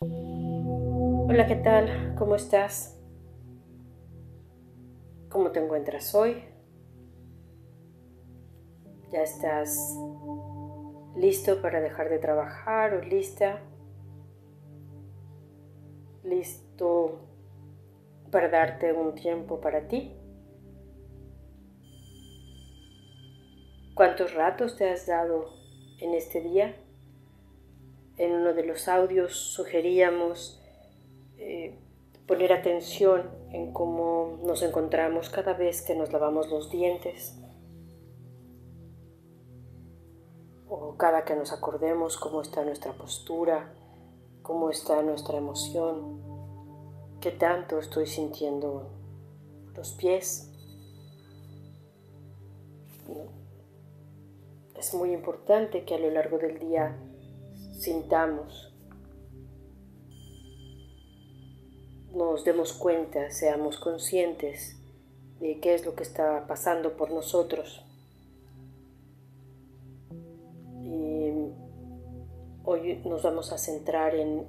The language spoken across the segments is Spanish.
Hola, ¿qué tal? ¿Cómo estás? ¿Cómo te encuentras hoy? ¿Ya estás listo para dejar de trabajar o lista? ¿Listo para darte un tiempo para ti? ¿Cuántos ratos te has dado en este día? En uno de los audios sugeríamos eh, poner atención en cómo nos encontramos cada vez que nos lavamos los dientes o cada que nos acordemos cómo está nuestra postura, cómo está nuestra emoción, qué tanto estoy sintiendo los pies. Es muy importante que a lo largo del día sintamos, nos demos cuenta, seamos conscientes de qué es lo que está pasando por nosotros. Y hoy nos vamos a centrar en,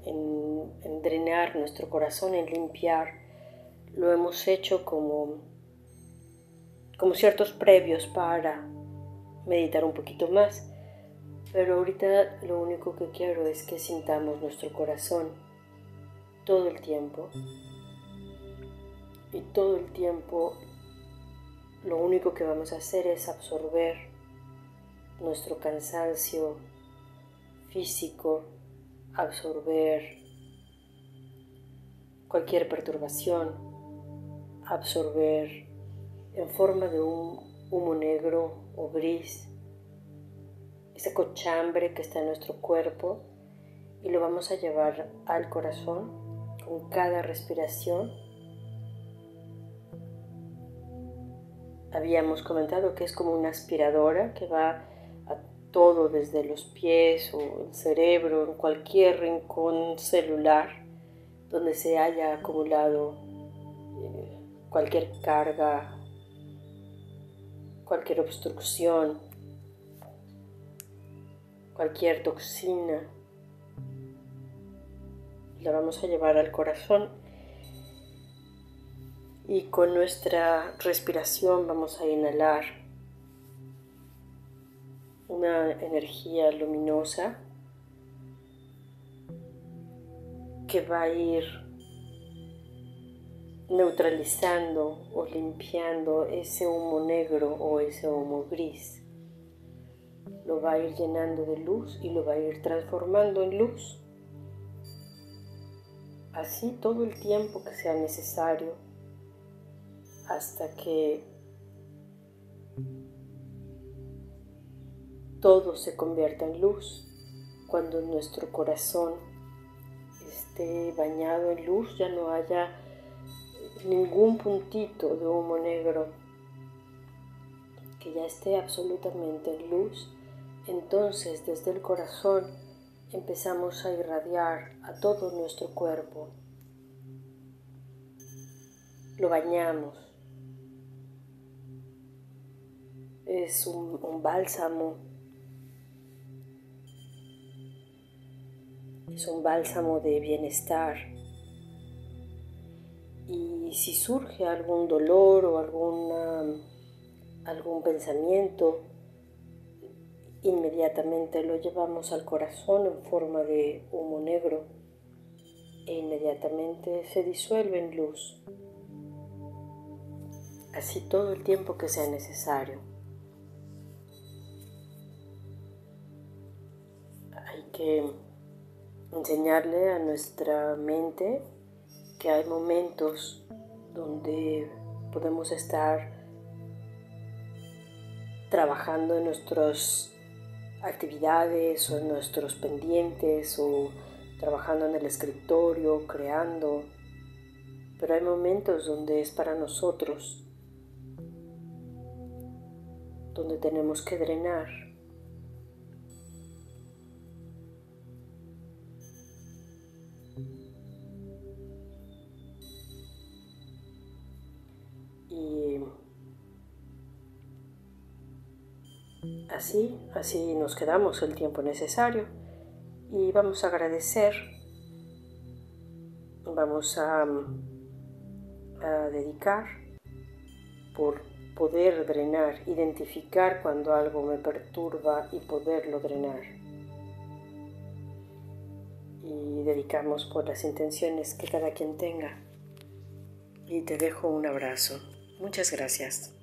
en drenar nuestro corazón, en limpiar. Lo hemos hecho como, como ciertos previos para meditar un poquito más. Pero ahorita lo único que quiero es que sintamos nuestro corazón todo el tiempo. Y todo el tiempo lo único que vamos a hacer es absorber nuestro cansancio físico, absorber cualquier perturbación, absorber en forma de un humo negro o gris, ese cochambre que está en nuestro cuerpo y lo vamos a llevar al corazón con cada respiración. Habíamos comentado que es como una aspiradora que va a todo desde los pies o el cerebro, en cualquier rincón celular donde se haya acumulado eh, cualquier carga cualquier obstrucción, cualquier toxina, la vamos a llevar al corazón y con nuestra respiración vamos a inhalar una energía luminosa que va a ir neutralizando o limpiando ese humo negro o ese humo gris. Lo va a ir llenando de luz y lo va a ir transformando en luz. Así todo el tiempo que sea necesario hasta que todo se convierta en luz. Cuando nuestro corazón esté bañado en luz ya no haya ningún puntito de humo negro que ya esté absolutamente en luz, entonces desde el corazón empezamos a irradiar a todo nuestro cuerpo. Lo bañamos. Es un, bálsamo. Es un bálsamo de bienestar y si surge algún dolor o alguna, algún pensamiento, inmediatamente lo llevamos al corazón en forma de humo negro e inmediatamente se disuelve en luz. Así todo el tiempo que sea necesario. Hay que enseñarle a nuestra mente que hay momentos donde podemos estar trabajando en nuestras actividades o en nuestros pendientes o trabajando en el escritorio, creando, pero hay momentos donde es para nosotros, donde tenemos que drenar Así, así nos quedamos el tiempo necesario y vamos a agradecer vamos a, a dedicar por poder drenar, identificar cuando algo me perturba y poderlo drenar. Y dedicamos por las intenciones que cada quien tenga. Y te dejo un abrazo. Muchas gracias.